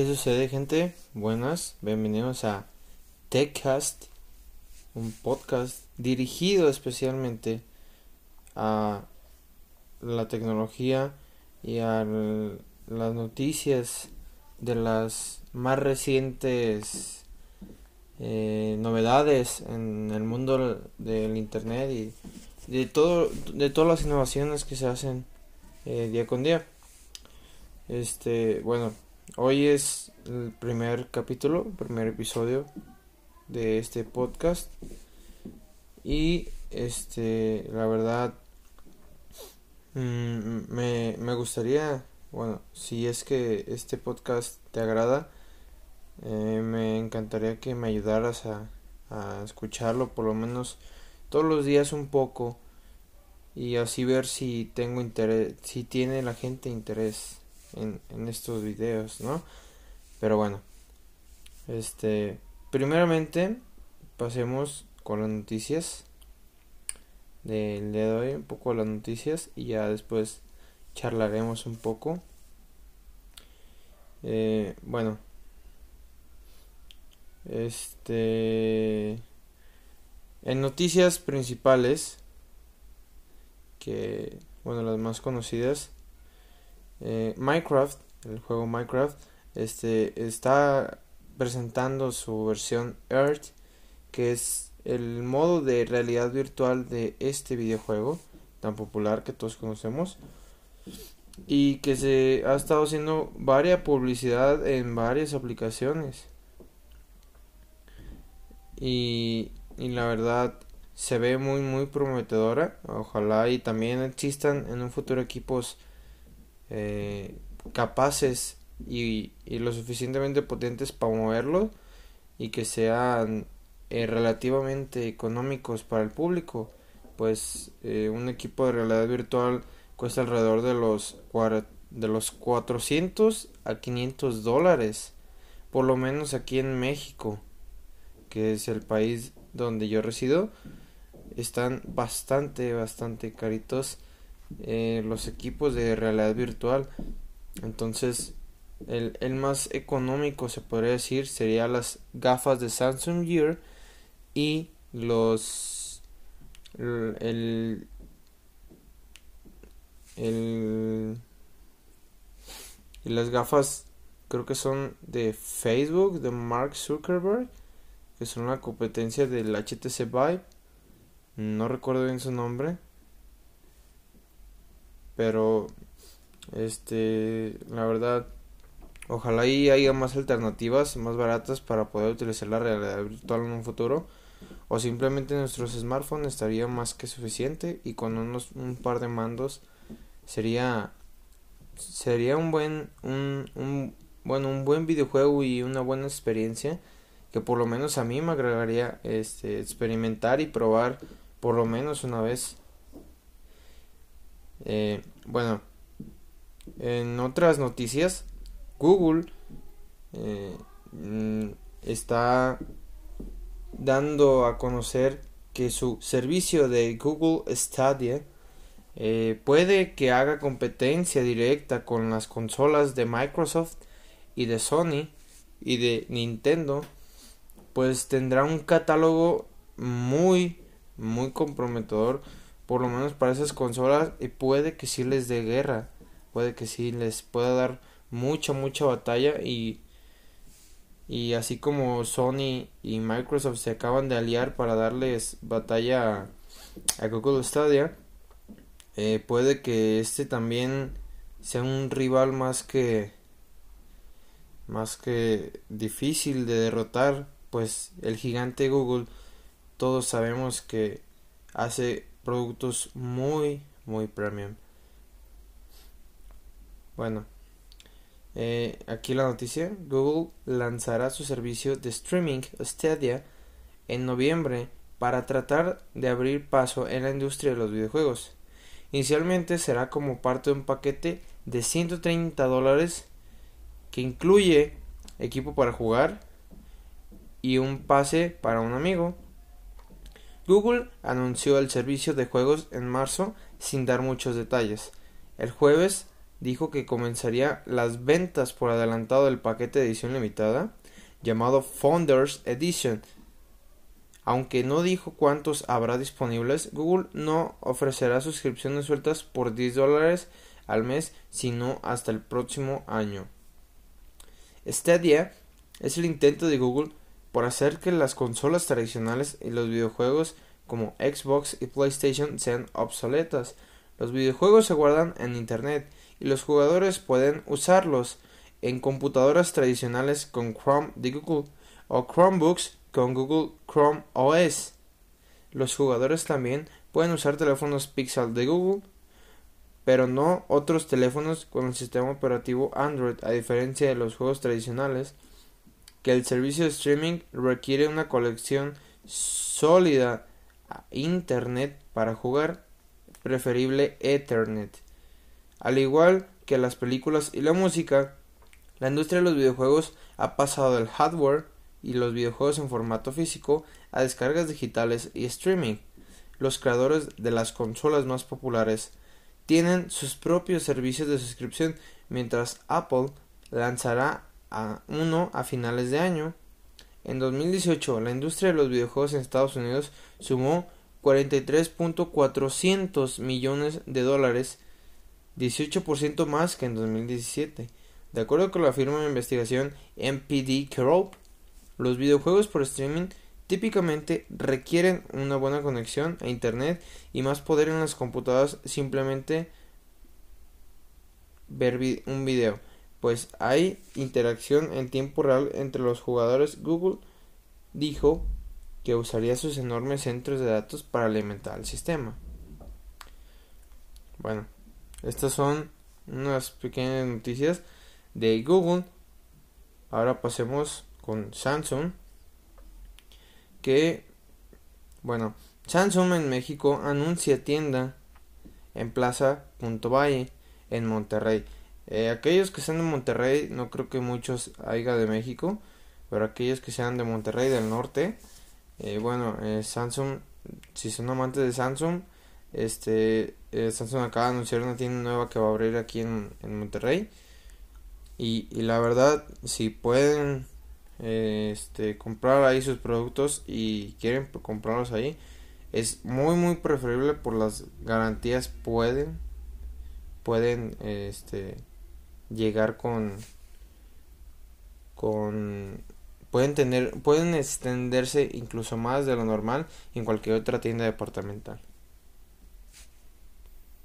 ¿Qué sucede, gente? Buenas, bienvenidos a TechCast, un podcast dirigido especialmente a la tecnología y a las noticias de las más recientes eh, novedades en el mundo del internet y de todo de todas las innovaciones que se hacen eh, día con día este bueno hoy es el primer capítulo primer episodio de este podcast. Y este la verdad mm, me, me gustaría bueno si es que este podcast te agrada eh, me encantaría que me ayudaras a, a escucharlo por lo menos todos los días un poco y así ver si tengo interés, si tiene la gente interés en, estos videos, ¿no? Pero bueno, este, primeramente pasemos con las noticias del día de hoy, un poco las noticias y ya después charlaremos un poco. Eh, bueno, este. En noticias principales, que, bueno, las más conocidas, eh, Minecraft, el juego Minecraft, este, está presentando su versión Earth, que es el modo de realidad virtual de este videojuego tan popular que todos conocemos y que se ha estado haciendo varia publicidad en varias aplicaciones. Y, la verdad se ve muy muy prometedora. Ojalá y también existan en un futuro equipos eh, capaces y, y, lo suficientemente potentes para moverlo y que sean eh, relativamente económicos para el público. Pues eh, un equipo de realidad virtual cuesta alrededor de los de los 400 a 500 dólares por lo menos aquí en México que es el país donde yo resido, están bastante, bastante caritos eh, los equipos de realidad virtual. Entonces, el, el, más económico se podría decir sería las gafas de Samsung Gear y los el, el y las gafas creo que son de Facebook de Mark Zuckerberg que son una competencia del HTC Vive. No recuerdo bien su nombre. Pero, este, la verdad, ojalá y haya más alternativas, más baratas para poder utilizar la realidad virtual en un futuro. O simplemente nuestros smartphones estaría más que suficiente y con unos, un par de mandos sería sería un buen un, un bueno un buen videojuego y una buena experiencia que por lo menos a mí me agregaría este, experimentar y probar por lo menos una vez. Eh, bueno, en otras noticias, Google eh, mm, está dando a conocer que su servicio de Google Stadia eh, puede que haga competencia directa con las consolas de Microsoft y de Sony y de Nintendo pues tendrá un catálogo muy, muy comprometedor, por lo menos para esas consolas, y puede que sí les dé guerra, puede que sí les pueda dar mucha, mucha batalla y, y así como Sony y Microsoft se acaban de aliar para darles batalla a, Google Stadia, eh, puede que este también sea un rival más que más que difícil de derrotar pues el gigante Google todos sabemos que hace productos muy muy premium. Bueno eh, aquí la noticia. Google lanzará su servicio de streaming Stadia en noviembre para tratar de abrir paso en la industria de los videojuegos. Inicialmente será como parte de un paquete de 130 dólares que incluye equipo para jugar y un pase para un amigo. Google anunció el servicio de juegos en marzo sin dar muchos detalles. El jueves dijo que comenzaría las ventas por adelantado del paquete de edición limitada llamado Founders Edition. Aunque no dijo cuántos habrá disponibles, Google no ofrecerá suscripciones sueltas por 10 dólares al mes, sino hasta el próximo año. Stadia es el intento de Google por hacer que las consolas tradicionales y los videojuegos como Xbox y PlayStation sean obsoletas. Los videojuegos se guardan en Internet y los jugadores pueden usarlos en computadoras tradicionales con Chrome de Google o Chromebooks con Google Chrome OS. Los jugadores también pueden usar teléfonos Pixel de Google, pero no otros teléfonos con el sistema operativo Android, a diferencia de los juegos tradicionales, que el servicio de streaming requiere una colección sólida a Internet para jugar, preferible Ethernet. Al igual que las películas y la música, la industria de los videojuegos ha pasado del hardware y los videojuegos en formato físico a descargas digitales y streaming. Los creadores de las consolas más populares tienen sus propios servicios de suscripción, mientras Apple lanzará a a finales de año. En 2018, la industria de los videojuegos en Estados Unidos sumó 43.400 millones de dólares, 18% más que en 2017. De acuerdo con la firma de investigación MPD Corp, los videojuegos por streaming típicamente requieren una buena conexión a Internet y más poder en las computadoras simplemente ver un video, pues hay interacción en tiempo real entre los jugadores. Google dijo que usaría sus enormes centros de datos para alimentar el sistema. Bueno, estas son unas pequeñas noticias de Google. Ahora pasemos con Samsung. Que, bueno, Samsung en México anuncia tienda en Plaza Punto Valle en Monterrey. Eh, aquellos que sean de Monterrey, no creo que muchos haya de México, pero aquellos que sean de Monterrey del norte, eh, bueno, eh, Samsung, si son amantes de Samsung, este Samsung acaba de anunciar una tienda nueva que va a abrir aquí en, en Monterrey. Y, y, la verdad, si pueden este, comprar ahí sus productos y quieren comprarlos ahí, es muy muy preferible por las garantías pueden pueden este llegar con con pueden tener pueden extenderse incluso más de lo normal en cualquier otra tienda departamental